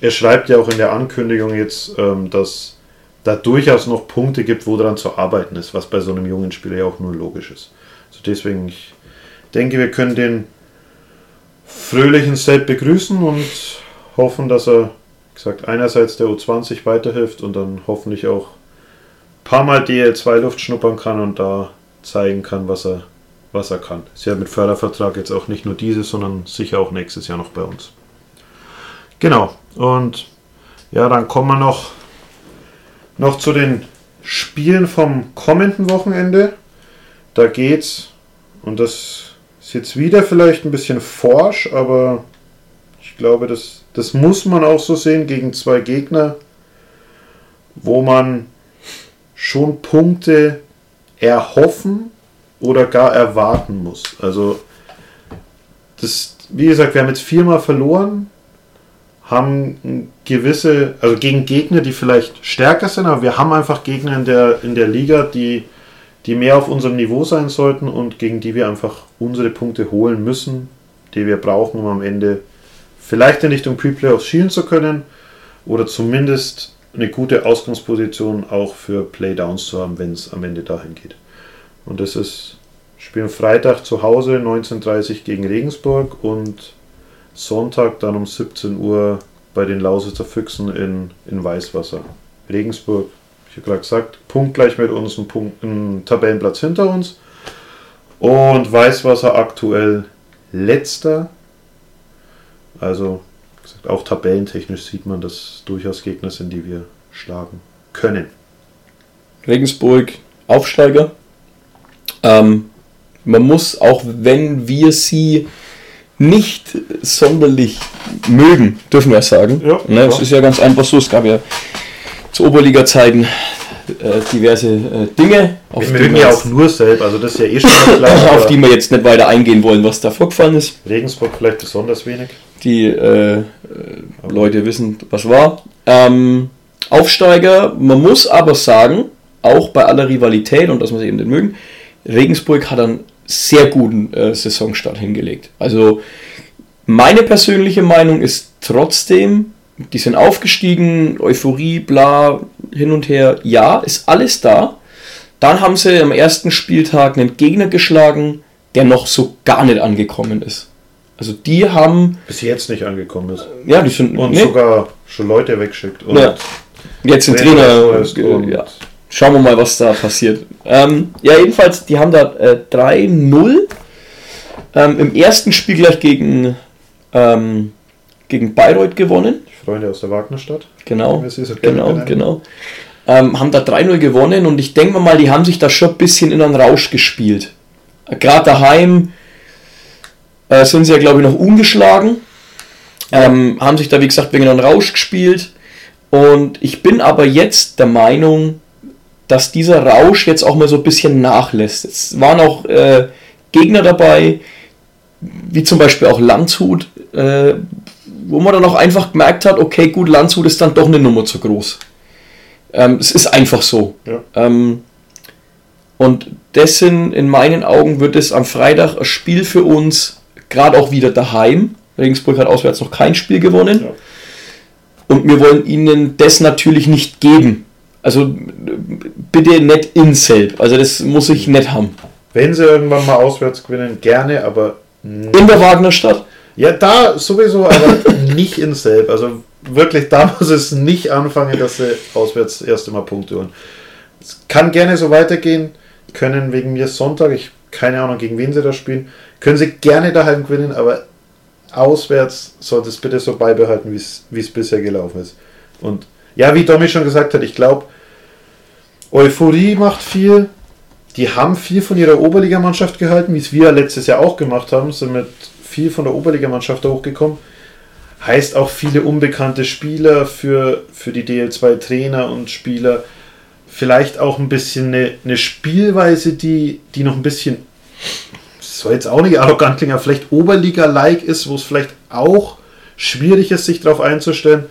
er schreibt ja auch in der Ankündigung jetzt, ähm, dass da durchaus noch Punkte gibt, wo daran zu arbeiten ist, was bei so einem jungen Spieler ja auch nur logisch ist. Also deswegen, ich denke, wir können den fröhlichen Set begrüßen und hoffen, dass er, wie gesagt, einerseits der U20 weiterhilft und dann hoffentlich auch ein paar Mal DL2 Luft schnuppern kann und da zeigen kann, was er, was er kann. Ist ja mit Fördervertrag jetzt auch nicht nur dieses, sondern sicher auch nächstes Jahr noch bei uns. Genau, und ja, dann kommen wir noch noch zu den Spielen vom kommenden Wochenende. Da geht's, und das ist jetzt wieder vielleicht ein bisschen forsch, aber ich glaube, das, das muss man auch so sehen gegen zwei Gegner, wo man schon Punkte erhoffen oder gar erwarten muss. Also, das, wie gesagt, wir haben jetzt viermal verloren haben gewisse, also gegen Gegner, die vielleicht stärker sind, aber wir haben einfach Gegner in der, in der Liga, die, die mehr auf unserem Niveau sein sollten und gegen die wir einfach unsere Punkte holen müssen, die wir brauchen, um am Ende vielleicht in Richtung Pre-Playoffs schielen zu können oder zumindest eine gute Ausgangsposition auch für Playdowns zu haben, wenn es am Ende dahin geht. Und das ist, spielen Freitag zu Hause 19.30 gegen Regensburg und Sonntag dann um 17 Uhr bei den Lausitzer Füchsen in, in Weißwasser. Regensburg, ich habe gerade gesagt, punktgleich mit uns, ein, Punkt, ein Tabellenplatz hinter uns. Und Weißwasser aktuell letzter. Also, gesagt, auch tabellentechnisch sieht man, dass durchaus Gegner sind, die wir schlagen können. Regensburg Aufsteiger. Ähm, man muss, auch wenn wir sie nicht sonderlich mögen, dürfen wir sagen. Ja, ne, es ist ja ganz einfach so, es gab ja zu Oberliga-Zeiten äh, diverse äh, Dinge. wir mögen ja auch nur selbst, also das ist ja eh schon klar. auf die wir jetzt nicht weiter eingehen wollen, was da vorgefallen ist. Regensburg vielleicht besonders wenig. Die äh, Leute wissen, was war. Ähm, Aufsteiger, man muss aber sagen, auch bei aller Rivalität und dass man sie eben nicht mögen, Regensburg hat einen sehr guten äh, Saisonstart hingelegt. Also meine persönliche Meinung ist trotzdem, die sind aufgestiegen, Euphorie, bla, hin und her, ja, ist alles da. Dann haben sie am ersten Spieltag einen Gegner geschlagen, der noch so gar nicht angekommen ist. Also die haben. Bis jetzt nicht angekommen ist. Ja, die sind. Und nee. sogar schon Leute wegschickt. Und ja. Jetzt sind Trainer. Trainer ja. Schauen wir mal, was da passiert. Ähm, ja, jedenfalls, die haben da äh, 3-0 ähm, im ersten Spiel gleich gegen, ähm, gegen Bayreuth gewonnen. Freunde aus der Wagnerstadt. Genau, genau, genau. Ähm, haben da 3-0 gewonnen und ich denke mal, die haben sich da schon ein bisschen in einen Rausch gespielt. Gerade daheim äh, sind sie ja, glaube ich, noch ungeschlagen. Ähm, haben sich da, wie gesagt, wegen einem Rausch gespielt. Und ich bin aber jetzt der Meinung, dass dieser Rausch jetzt auch mal so ein bisschen nachlässt. Es waren auch äh, Gegner dabei, wie zum Beispiel auch Landshut, äh, wo man dann auch einfach gemerkt hat, okay, gut, Landshut ist dann doch eine Nummer zu groß. Ähm, es ist einfach so. Ja. Ähm, und dessen, in meinen Augen, wird es am Freitag ein Spiel für uns, gerade auch wieder daheim. Regensburg hat auswärts noch kein Spiel gewonnen. Ja. Und wir wollen ihnen das natürlich nicht geben. Also bitte nicht in Selb. Also das muss ich nicht haben. Wenn sie irgendwann mal auswärts gewinnen, gerne, aber. In der Wagnerstadt? Ja, da sowieso, aber nicht in Selb. Also wirklich, da muss es nicht anfangen, dass sie auswärts das erste Mal Punkte holen. Es kann gerne so weitergehen. Können wegen mir Sonntag, ich keine Ahnung, gegen wen sie da spielen, können sie gerne daheim gewinnen, aber auswärts sollte es bitte so beibehalten, wie es bisher gelaufen ist. Und ja, wie Domi schon gesagt hat, ich glaube, Euphorie macht viel. Die haben viel von ihrer Oberligamannschaft gehalten, wie es wir letztes Jahr auch gemacht haben, sind mit viel von der Oberligamannschaft hochgekommen. Heißt auch viele unbekannte Spieler für, für die DL2 Trainer und Spieler. Vielleicht auch ein bisschen eine, eine Spielweise, die, die noch ein bisschen, soll jetzt auch nicht arrogant klingen, aber vielleicht Oberliga-like ist, wo es vielleicht auch schwierig ist, sich darauf einzustellen.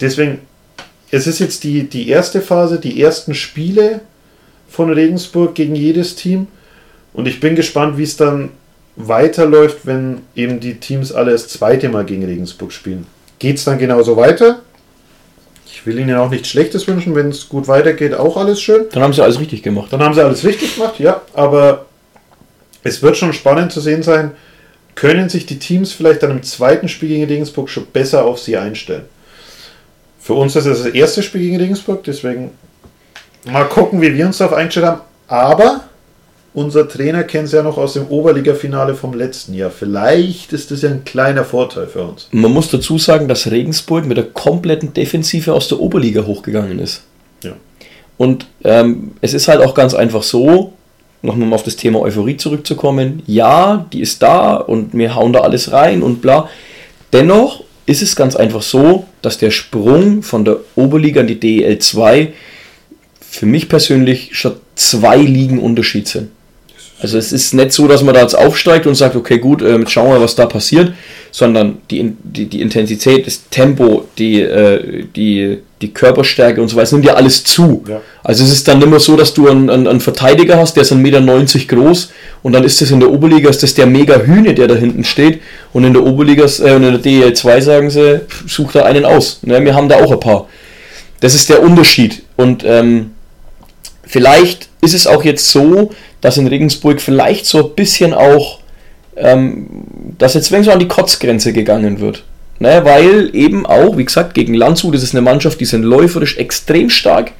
Deswegen, es ist jetzt die, die erste Phase, die ersten Spiele von Regensburg gegen jedes Team. Und ich bin gespannt, wie es dann weiterläuft, wenn eben die Teams alle das zweite Mal gegen Regensburg spielen. Geht es dann genauso weiter? Ich will Ihnen auch nichts Schlechtes wünschen, wenn es gut weitergeht, auch alles schön. Dann haben sie alles richtig gemacht. Dann haben sie alles richtig gemacht, ja. Aber es wird schon spannend zu sehen sein, können sich die Teams vielleicht dann im zweiten Spiel gegen Regensburg schon besser auf sie einstellen. Für uns ist es das erste Spiel gegen Regensburg, deswegen mal gucken, wie wir uns darauf eingestellt haben. Aber unser Trainer kennt es ja noch aus dem Oberliga-Finale vom letzten Jahr. Vielleicht ist das ja ein kleiner Vorteil für uns. Man muss dazu sagen, dass Regensburg mit der kompletten Defensive aus der Oberliga hochgegangen ist. Ja. Und ähm, es ist halt auch ganz einfach so, nochmal auf das Thema Euphorie zurückzukommen. Ja, die ist da und wir hauen da alles rein und bla. Dennoch ist es ganz einfach so, dass der Sprung von der Oberliga in die DEL 2 für mich persönlich schon zwei Ligen Unterschied sind. Also es ist nicht so, dass man da jetzt aufsteigt und sagt, okay gut, äh, schauen wir, was da passiert, sondern die, die, die Intensität, das Tempo, die, äh, die, die Körperstärke und so weiter, nimmt ja alles zu. Ja. Also es ist dann immer so, dass du einen, einen, einen Verteidiger hast, der ist 1,90 Meter groß und dann ist das in der Oberliga, ist das der mega Hühne, der da hinten steht und in der Oberliga, äh, in der DL2 sagen sie, such da einen aus. Ne? Wir haben da auch ein paar. Das ist der Unterschied und ähm, vielleicht ist es auch jetzt so, dass in Regensburg vielleicht so ein bisschen auch, ähm, dass jetzt so an die Kotzgrenze gegangen wird. Ne, weil eben auch, wie gesagt, gegen Landshut ist es eine Mannschaft, die sind läuferisch extrem stark.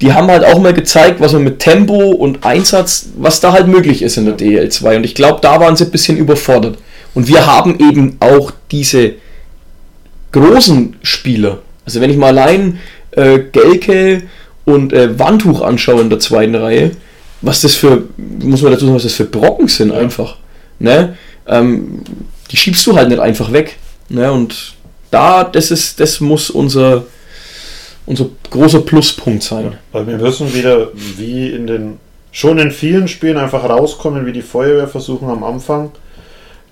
Die haben halt auch mal gezeigt, was man mit Tempo und Einsatz, was da halt möglich ist in der DL2. Und ich glaube, da waren sie ein bisschen überfordert. Und wir haben eben auch diese großen Spieler. Also wenn ich mal allein äh, Gelke und äh, Wandtuch anschaue in der zweiten Reihe, was das für, muss man dazu sagen, was das für Brocken sind ja. einfach. Ne? Ähm, die schiebst du halt nicht einfach weg. Ne? Und da, das ist, das muss unser, unser großer Pluspunkt sein. Ja, weil wir müssen wieder, wie in den, schon in vielen Spielen einfach rauskommen, wie die Feuerwehr versuchen am Anfang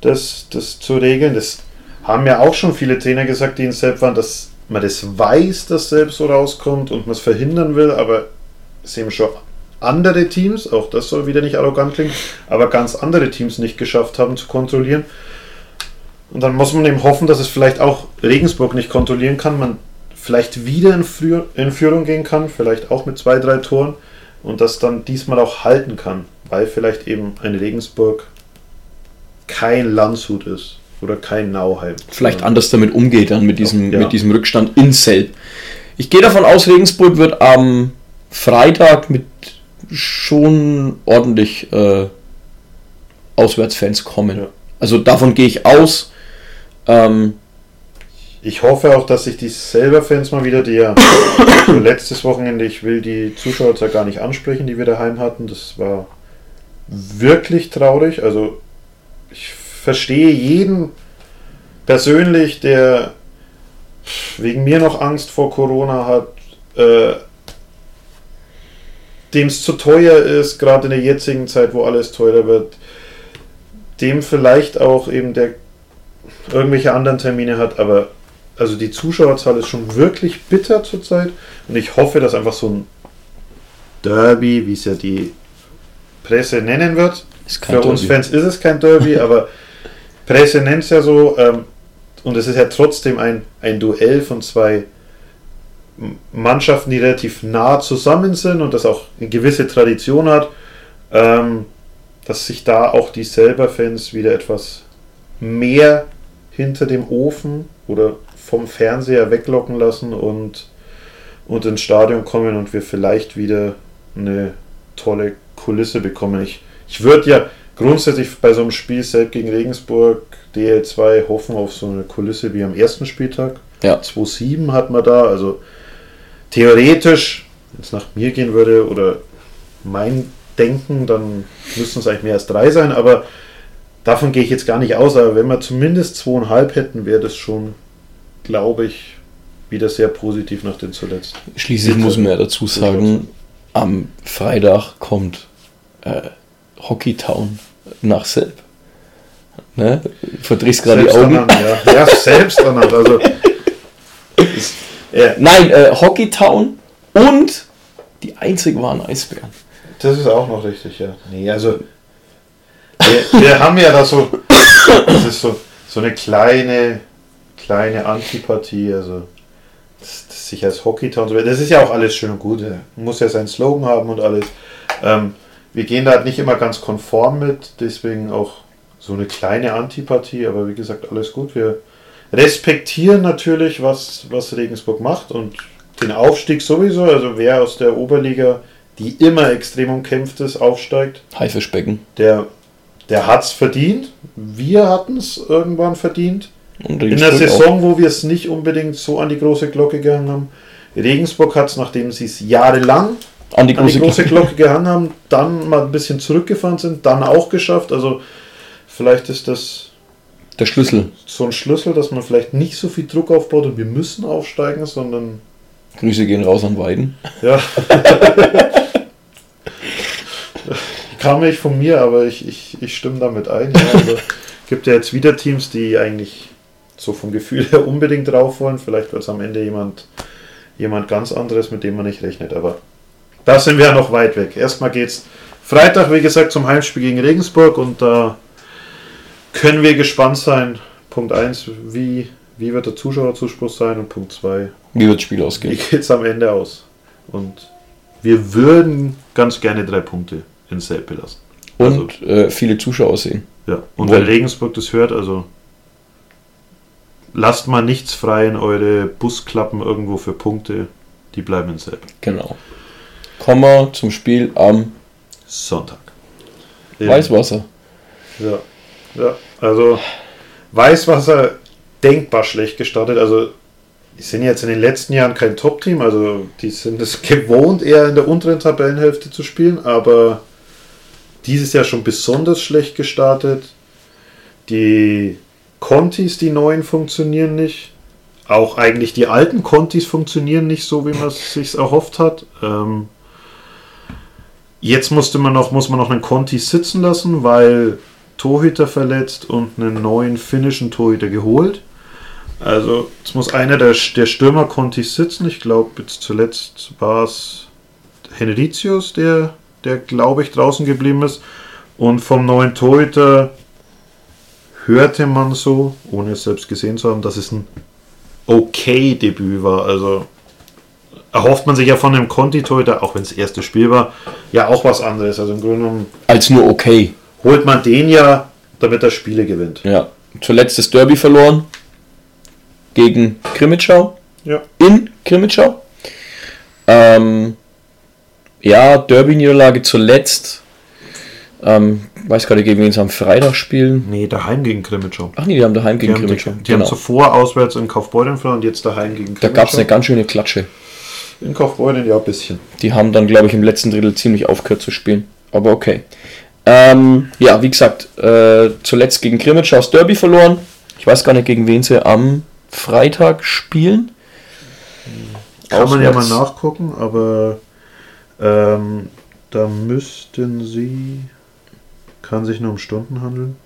das, das zu regeln. Das haben ja auch schon viele Trainer gesagt, die in Selbst waren, dass man das weiß, dass selbst so rauskommt und man es verhindern will, aber es eben schon andere Teams, auch das soll wieder nicht arrogant klingen, aber ganz andere Teams nicht geschafft haben zu kontrollieren. Und dann muss man eben hoffen, dass es vielleicht auch Regensburg nicht kontrollieren kann, man vielleicht wieder in, Früh in Führung gehen kann, vielleicht auch mit zwei, drei Toren und das dann diesmal auch halten kann, weil vielleicht eben ein Regensburg kein Landshut ist oder kein Nauheim. Vielleicht anders damit umgeht dann mit diesem, ja. mit diesem Rückstand in Selb. Ich gehe davon aus, Regensburg wird am Freitag mit schon ordentlich äh, Auswärtsfans kommen. Ja. Also davon gehe ich aus. Ähm, ich hoffe auch, dass sich die selber Fans mal wieder, die ja letztes Wochenende, ich will die Zuschauer zwar gar nicht ansprechen, die wir daheim hatten, das war wirklich traurig. Also ich verstehe jeden persönlich, der wegen mir noch Angst vor Corona hat, äh, dem es zu teuer ist, gerade in der jetzigen Zeit, wo alles teurer wird, dem vielleicht auch eben der irgendwelche anderen Termine hat, aber also die Zuschauerzahl ist schon wirklich bitter zurzeit und ich hoffe, dass einfach so ein Derby, wie es ja die Presse nennen wird, für Derby. uns Fans ist es kein Derby, aber Presse nennt es ja so ähm, und es ist ja trotzdem ein, ein Duell von zwei Mannschaften, die relativ nah zusammen sind und das auch eine gewisse Tradition hat, ähm, dass sich da auch die Selber-Fans wieder etwas mehr hinter dem Ofen oder vom Fernseher weglocken lassen und, und ins Stadion kommen und wir vielleicht wieder eine tolle Kulisse bekommen. Ich, ich würde ja grundsätzlich bei so einem Spiel selbst gegen Regensburg DL2 hoffen auf so eine Kulisse wie am ersten Spieltag. Ja. 2-7 hat man da, also theoretisch wenn es nach mir gehen würde oder mein Denken, dann müssten es eigentlich mehr als drei sein, aber davon gehe ich jetzt gar nicht aus. Aber wenn wir zumindest zweieinhalb hätten, wäre das schon, glaube ich, wieder sehr positiv nach den zuletzt. Schließlich muss man ja dazu sagen, am Freitag kommt äh, Hockeytown nach Selb. Ne? Verdrehst gerade die Augen. Ernannt, ja. ja, selbst ernannt. Also, ist, Nein, äh, Hockeytown und die einzig wahren Eisbären. Das ist auch noch richtig, ja. Nee, also wir, wir haben ja da so, das ist so, so eine kleine, kleine Antipathie, also das, das sich als Hockeytown, das ist ja auch alles schön und gut, muss ja seinen Slogan haben und alles. Ähm, wir gehen da halt nicht immer ganz konform mit, deswegen auch so eine kleine Antipathie, aber wie gesagt, alles gut. Wir respektieren natürlich, was, was Regensburg macht und den Aufstieg sowieso. Also wer aus der Oberliga, die immer extrem umkämpft ist, aufsteigt. Haifischbecken. Der, der hat es verdient. Wir hatten es irgendwann verdient. In der Saison, auch. wo wir es nicht unbedingt so an die große Glocke gehangen haben. Regensburg hat es, nachdem sie es jahrelang an die, große, an die große Glocke. Gehangen haben, dann mal ein bisschen zurückgefahren sind, dann auch geschafft. Also vielleicht ist das der Schlüssel. So ein Schlüssel, dass man vielleicht nicht so viel Druck aufbaut und wir müssen aufsteigen, sondern. Grüße gehen raus an Weiden. Ja. Kam ich von mir, aber ich, ich, ich stimme damit ein. Ja. Also, gibt ja jetzt wieder Teams, die eigentlich so vom Gefühl her unbedingt drauf wollen. Vielleicht wird es am Ende jemand, jemand ganz anderes, mit dem man nicht rechnet. Aber da sind wir ja noch weit weg. Erstmal geht's Freitag, wie gesagt, zum Heimspiel gegen Regensburg und da können wir gespannt sein. Punkt 1, wie, wie wird der Zuschauerzuspruch sein? Und Punkt 2, wie wird das Spiel ausgehen? Wie geht es am Ende aus? Und wir würden ganz gerne drei Punkte in Selbe lassen. Und also, äh, viele Zuschauer sehen. Ja, und wenn Regensburg das hört, also lasst mal nichts frei in eure Busklappen irgendwo für Punkte, die bleiben in Selbe. Genau. Kommen wir zum Spiel am Sonntag. Weißwasser. Ja. Ja, also Weißwasser denkbar schlecht gestartet. Also die sind jetzt in den letzten Jahren kein Top-Team, also die sind es gewohnt, eher in der unteren Tabellenhälfte zu spielen, aber dieses Jahr schon besonders schlecht gestartet. Die Contis, die neuen, funktionieren nicht. Auch eigentlich die alten Contis funktionieren nicht so, wie man es sich erhofft hat. Ähm, jetzt musste man noch, muss man noch einen Conti sitzen lassen, weil Torhüter verletzt und einen neuen finnischen Torhüter geholt. Also es muss einer der, der Stürmer konnte sitzen. Ich glaube, jetzt zuletzt war es Henricius, der, der glaube ich, draußen geblieben ist. Und vom neuen Torhüter hörte man so, ohne es selbst gesehen zu haben, dass es ein okay Debüt war. Also erhofft man sich ja von dem Conti-Torhüter, auch wenn es das erste Spiel war, ja auch was anderes. Also im Grunde genommen. Als nur okay holt man den ja, damit er Spiele gewinnt. Ja. Zuletzt das Derby verloren gegen Krimitschau. Ja. In Krimitschau. Ähm, ja, Derby-Niederlage zuletzt. Ähm, weiß gerade, gegen wen sie am Freitag spielen. Nee, daheim gegen Krimitschau. Ach nee, die haben daheim gegen Krimitschau. Die, die genau. haben zuvor auswärts in Kaufbeuren verloren und jetzt daheim gegen Krimitschau. Da gab es eine ganz schöne Klatsche. In Kaufbeuren ja ein bisschen. Die haben dann, glaube ich, im letzten Drittel ziemlich aufgehört zu spielen. Aber okay. Ähm, ja, wie gesagt, äh, zuletzt gegen Krimitsch aus Derby verloren. Ich weiß gar nicht, gegen wen sie am Freitag spielen. Kann man ja mal nachgucken, aber ähm, da müssten sie. Kann sich nur um Stunden handeln.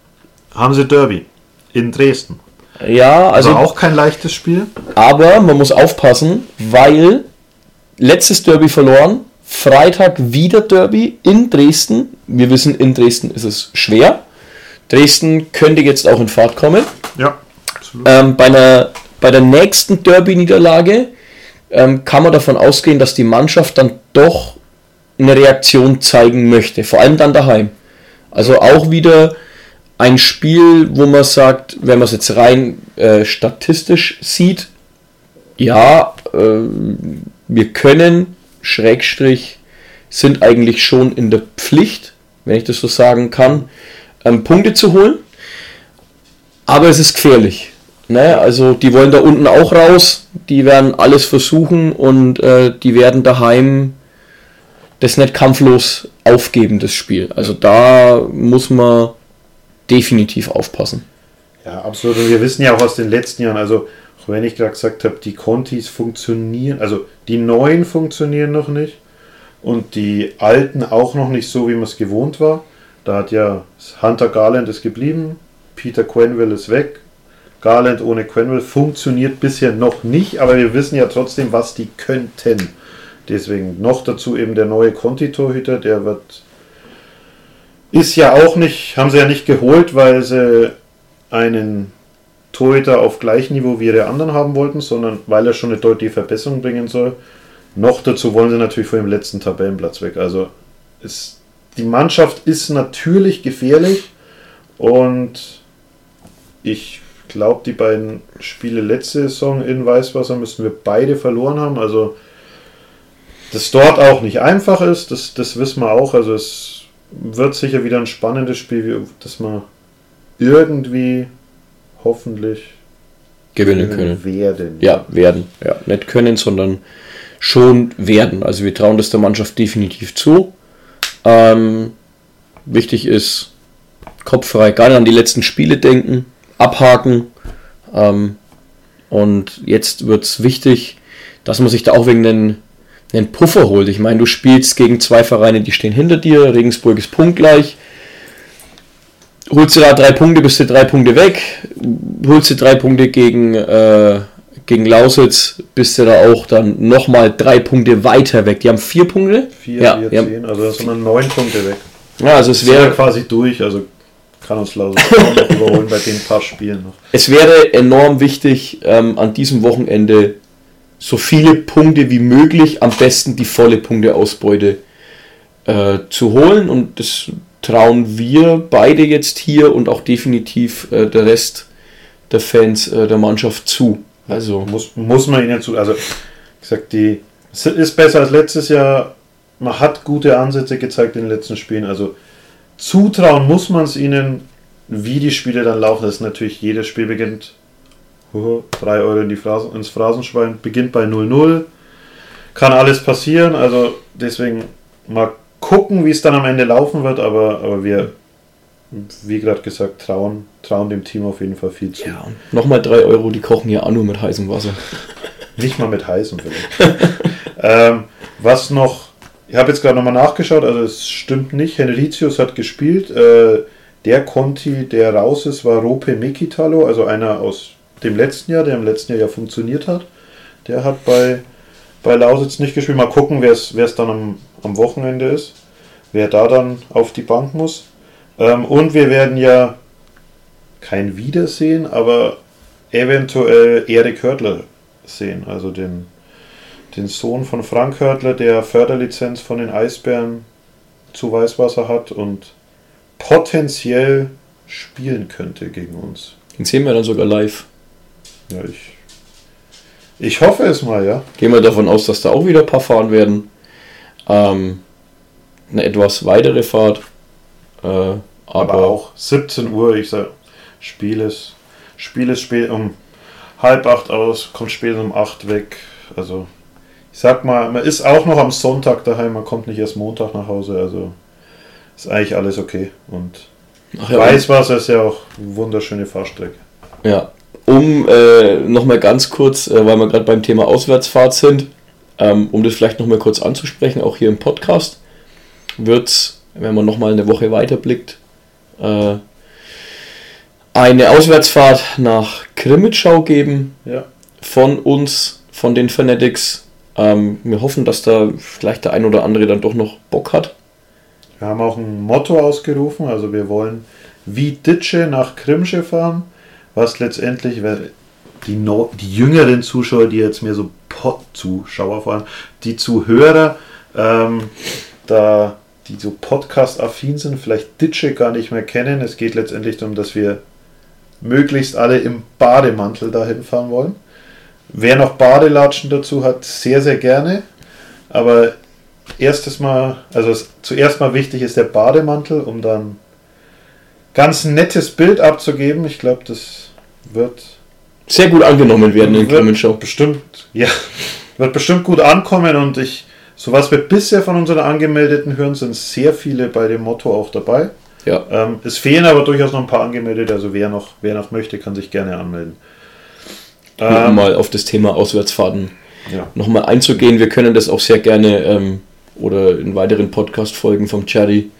Haben sie Derby in Dresden. Ja, also. also auch kein leichtes Spiel. Aber man muss aufpassen, weil letztes Derby verloren, Freitag wieder Derby in Dresden. Wir wissen, in Dresden ist es schwer. Dresden könnte jetzt auch in Fahrt kommen. Ja, absolut. Ähm, bei, einer, bei der nächsten Derby-Niederlage ähm, kann man davon ausgehen, dass die Mannschaft dann doch eine Reaktion zeigen möchte. Vor allem dann daheim. Also auch wieder ein Spiel, wo man sagt, wenn man es jetzt rein äh, statistisch sieht, ja, äh, wir können Schrägstrich sind eigentlich schon in der Pflicht, wenn ich das so sagen kann, ähm, Punkte zu holen. Aber es ist gefährlich. Ne? Also die wollen da unten auch raus, die werden alles versuchen und äh, die werden daheim das nicht kampflos aufgeben, das Spiel. Also da muss man definitiv aufpassen. Ja, absolut. Und wir wissen ja auch aus den letzten Jahren, also auch wenn ich gerade gesagt habe, die Contis funktionieren, also die neuen funktionieren noch nicht und die alten auch noch nicht so, wie man es gewohnt war. Da hat ja Hunter Garland ist geblieben, Peter Quenville ist weg. Garland ohne Quenville funktioniert bisher noch nicht, aber wir wissen ja trotzdem, was die könnten. Deswegen noch dazu eben der neue Conti-Torhüter, der wird. Ist ja auch nicht, haben sie ja nicht geholt, weil sie einen Torhüter auf gleichem Niveau wie ihre anderen haben wollten, sondern weil er schon eine deutliche Verbesserung bringen soll. Noch dazu wollen sie natürlich vor dem letzten Tabellenplatz weg. Also ist, die Mannschaft ist natürlich gefährlich und ich glaube, die beiden Spiele letzte Saison in Weißwasser müssen wir beide verloren haben. Also das dort auch nicht einfach ist, das, das wissen wir auch. Also es wird sicher wieder ein spannendes Spiel, das wir irgendwie hoffentlich gewinnen können. Werden. Ja, werden. Ja, nicht können, sondern schon werden. Also wir trauen das der Mannschaft definitiv zu. Ähm, wichtig ist, kopffrei, gar nicht an die letzten Spiele denken, abhaken. Ähm, und jetzt wird es wichtig, dass man sich da auch wegen einen, einen Puffer holt. Ich meine, du spielst gegen zwei Vereine, die stehen hinter dir. Regensburg ist punktgleich holst du da drei Punkte, bist du drei Punkte weg. Holst du drei Punkte gegen, äh, gegen Lausitz, bist du da auch dann nochmal drei Punkte weiter weg. Die haben vier Punkte. Vier, ja, vier, zehn, also das sind dann neun Punkte weg. Ja, also es wäre quasi durch, also kann uns Lausitz noch überholen bei den paar Spielen noch. Es wäre enorm wichtig, ähm, an diesem Wochenende so viele Punkte wie möglich, am besten die volle Punkteausbeute äh, zu holen und das trauen wir beide jetzt hier und auch definitiv äh, der Rest der Fans äh, der Mannschaft zu. Also muss, muss man ihnen zu. Also gesagt, die es ist besser als letztes Jahr. Man hat gute Ansätze gezeigt in den letzten Spielen. Also zutrauen muss man es ihnen, wie die Spiele dann laufen. Das ist natürlich jedes Spiel beginnt 3 Euro in die Phrasen, ins Phrasenschwein, beginnt bei 0-0. Kann alles passieren. Also deswegen mal gucken, wie es dann am Ende laufen wird, aber, aber wir, wie gerade gesagt, trauen, trauen dem Team auf jeden Fall viel zu. Ja, nochmal 3 Euro, die kochen ja auch nur mit heißem Wasser. Nicht mal mit heißem vielleicht. ähm, was noch, ich habe jetzt gerade nochmal nachgeschaut, also es stimmt nicht, Henricius hat gespielt. Äh, der Conti, der raus ist, war Rope Mekitalo, also einer aus dem letzten Jahr, der im letzten Jahr ja funktioniert hat. Der hat bei bei Lausitz nicht gespielt. Mal gucken, wer es dann am, am Wochenende ist. Wer da dann auf die Bank muss. Ähm, und wir werden ja kein Wiedersehen, aber eventuell Erik Hörtler sehen. Also den, den Sohn von Frank Hörtler, der Förderlizenz von den Eisbären zu Weißwasser hat und potenziell spielen könnte gegen uns. Den sehen wir dann sogar live. Ja, ich ich hoffe es mal, ja. Gehen wir davon aus, dass da auch wieder ein paar fahren werden. Ähm, eine etwas weitere Fahrt. Äh, aber, aber, auch 17 Uhr, ich sag, Spiel ist, Spiel ist spät um halb acht aus, kommt spät um acht weg. Also ich sag mal, man ist auch noch am Sonntag daheim, man kommt nicht erst Montag nach Hause, also ist eigentlich alles okay. Und Ach ja, Weißwasser ist ja auch eine wunderschöne Fahrstrecke. Ja, um äh, nochmal ganz kurz, äh, weil wir gerade beim Thema Auswärtsfahrt sind, ähm, um das vielleicht nochmal kurz anzusprechen, auch hier im Podcast, wird es, wenn man nochmal eine Woche weiterblickt, äh, eine Auswärtsfahrt nach Krimitschau geben ja. von uns, von den Fanatics. Ähm, wir hoffen, dass da vielleicht der ein oder andere dann doch noch Bock hat. Wir haben auch ein Motto ausgerufen, also wir wollen wie Ditsche nach Krimsche fahren was letztendlich, die, no die jüngeren Zuschauer, die jetzt mehr so Pod-Zuschauer allem, die Zuhörer, ähm, da die so Podcast-affin sind, vielleicht Ditsche gar nicht mehr kennen. Es geht letztendlich darum, dass wir möglichst alle im Bademantel dahin fahren wollen. Wer noch Badelatschen dazu hat, sehr, sehr gerne. Aber erstes Mal, also zuerst mal wichtig ist der Bademantel, um dann ganz nettes Bild abzugeben. Ich glaube, das wird sehr gut angenommen werden in Clement Show. Bestimmt, ja, wird bestimmt gut ankommen und ich So was wir bisher von unseren Angemeldeten hören, sind sehr viele bei dem Motto auch dabei. Ja. Ähm, es fehlen aber durchaus noch ein paar angemeldet, also wer noch, wer noch möchte, kann sich gerne anmelden. Um Ähm, mal auf das Thema Auswärtsfahrten ja. nochmal einzugehen. Wir können das auch sehr gerne ähm, oder in weiteren Podcast-Folgen vom Cherry,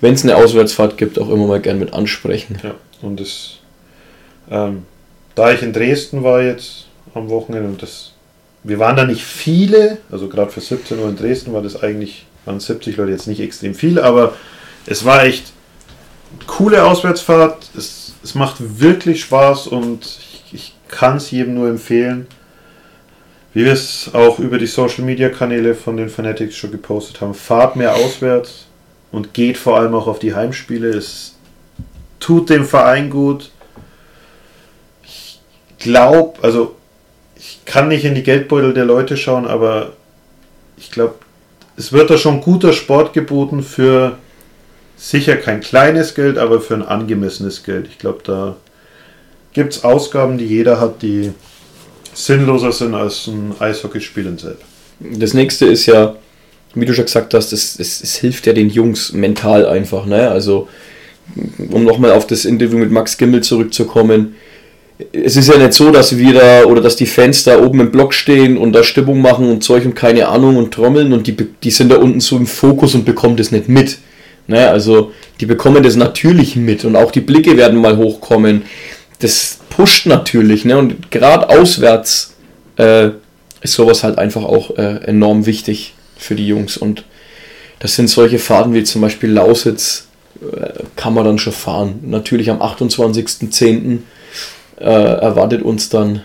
wenn es eine Auswärtsfahrt gibt, auch immer mal gern mit ansprechen. Ja, und das, ähm, da ich in Dresden war jetzt am Wochenende und das, wir waren da nicht viele, also gerade für 17 Uhr in Dresden war das eigentlich, waren 70 Leute jetzt nicht extrem viel, aber es war echt coole Auswärtsfahrt, es, es macht wirklich Spaß und ich, ich kann es jedem nur empfehlen. Wie wir es auch über die Social Media Kanäle von den Fanatics schon gepostet haben, fahrt mehr auswärts und geht vor allem auch auf die Heimspiele. Es tut dem Verein gut. Glaube, also ich kann nicht in die Geldbeutel der Leute schauen, aber ich glaube, es wird da schon guter Sport geboten für sicher kein kleines Geld, aber für ein angemessenes Geld. Ich glaube, da gibt es Ausgaben, die jeder hat, die sinnloser sind als ein Eishockeyspiel in Selb. Das nächste ist ja, wie du schon gesagt hast, es, es, es hilft ja den Jungs mental einfach. Ne? Also, um nochmal auf das Interview mit Max Gimmel zurückzukommen. Es ist ja nicht so, dass wir da oder dass die Fans da oben im Block stehen und da Stimmung machen und Zeug und keine Ahnung und trommeln und die, die sind da unten so im Fokus und bekommen das nicht mit. Ne? Also die bekommen das natürlich mit und auch die Blicke werden mal hochkommen. Das pusht natürlich ne? und gerade auswärts äh, ist sowas halt einfach auch äh, enorm wichtig für die Jungs und das sind solche Fahrten wie zum Beispiel Lausitz, äh, kann man dann schon fahren. Natürlich am 28.10. Äh, erwartet uns dann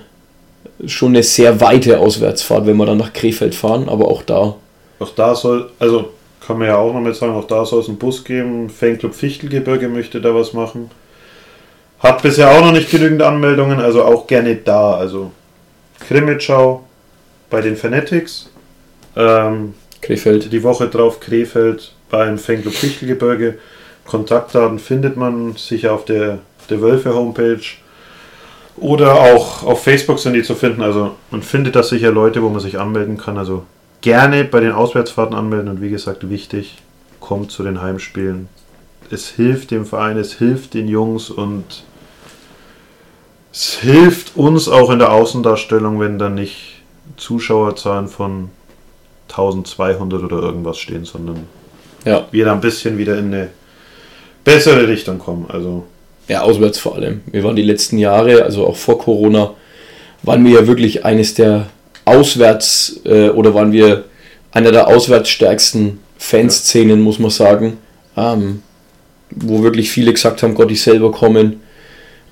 schon eine sehr weite Auswärtsfahrt, wenn wir dann nach Krefeld fahren, aber auch da. Auch da soll, also kann man ja auch noch mit sagen, auch da soll es einen Bus geben. Fanclub Fichtelgebirge möchte da was machen. Hat bisher auch noch nicht genügend Anmeldungen, also auch gerne da. Also Krimitschau bei den Fanatics. Ähm, Krefeld. die Woche drauf Krefeld beim Fanclub Fichtelgebirge. Kontaktdaten findet man sicher auf der, der Wölfe Homepage. Oder auch auf Facebook sind die zu finden. Also man findet da sicher Leute, wo man sich anmelden kann. Also gerne bei den Auswärtsfahrten anmelden und wie gesagt, wichtig, kommt zu den Heimspielen. Es hilft dem Verein, es hilft den Jungs und es hilft uns auch in der Außendarstellung, wenn dann nicht Zuschauerzahlen von 1200 oder irgendwas stehen, sondern Ja, wir da ein bisschen wieder in eine bessere Richtung kommen. Also ja, auswärts vor allem. Wir waren die letzten Jahre, also auch vor Corona, waren wir ja wirklich eines der Auswärts- äh, oder waren wir einer der auswärtsstärksten Fanszenen, muss man sagen. Ähm, wo wirklich viele gesagt haben, Gott, ich selber kommen.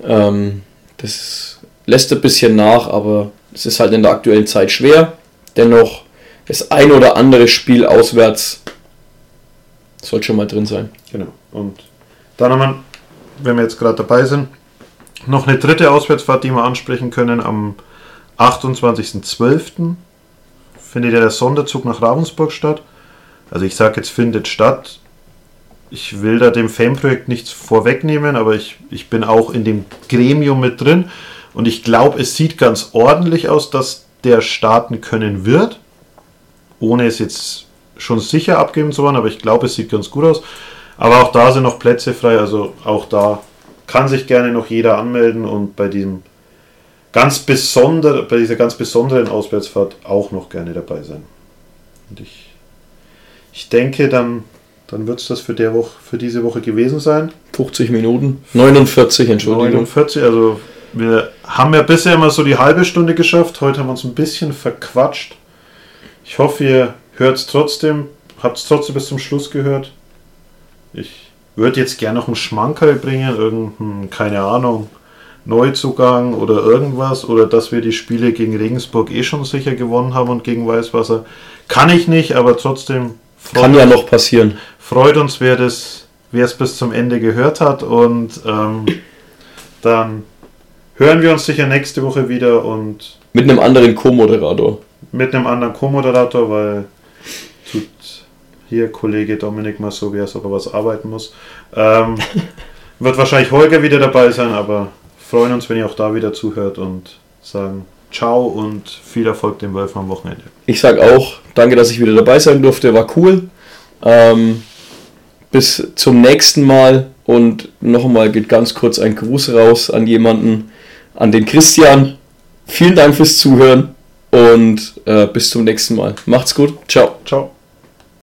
Ähm, das lässt ein bisschen nach, aber es ist halt in der aktuellen Zeit schwer. Dennoch, das ein oder andere Spiel auswärts sollte schon mal drin sein. Genau. Und dann haben wir, wenn wir jetzt gerade dabei sind, noch eine dritte Auswärtsfahrt, die wir ansprechen können. Am 28.12. findet ja der Sonderzug nach Ravensburg statt. Also ich sage jetzt findet statt. Ich will da dem Fanprojekt nichts vorwegnehmen, aber ich, ich bin auch in dem Gremium mit drin. Und ich glaube, es sieht ganz ordentlich aus, dass der starten können wird. Ohne es jetzt schon sicher abgeben zu wollen, aber ich glaube, es sieht ganz gut aus. Aber auch da sind noch Plätze frei, also auch da kann sich gerne noch jeder anmelden und bei diesem ganz besonder, bei dieser ganz besonderen Auswärtsfahrt auch noch gerne dabei sein. Und ich, ich denke, dann, dann wird es das für, der Woche, für diese Woche gewesen sein. 50 Minuten. 49, Entschuldigung. 49, also wir haben ja bisher immer so die halbe Stunde geschafft. Heute haben wir uns ein bisschen verquatscht. Ich hoffe, ihr hört es trotzdem, habt es trotzdem bis zum Schluss gehört. Ich würde jetzt gerne noch einen Schmankerl bringen, irgendeinen, keine Ahnung, Neuzugang oder irgendwas. Oder dass wir die Spiele gegen Regensburg eh schon sicher gewonnen haben und gegen Weißwasser. Kann ich nicht, aber trotzdem Kann ja noch passieren. freut uns, wer das, wer es bis zum Ende gehört hat und ähm, dann hören wir uns sicher nächste Woche wieder und Mit einem anderen Co-Moderator. mit einem anderen Co-Moderator, weil hier Kollege Dominik mal so, wie ob er was arbeiten muss. Ähm, wird wahrscheinlich Holger wieder dabei sein, aber freuen uns, wenn ihr auch da wieder zuhört und sagen ciao und viel Erfolg dem Wölfen am Wochenende. Ich sage auch, danke, dass ich wieder dabei sein durfte, war cool. Ähm, bis zum nächsten Mal und nochmal geht ganz kurz ein Gruß raus an jemanden, an den Christian. Vielen Dank fürs Zuhören und äh, bis zum nächsten Mal. Macht's gut. Ciao. Ciao.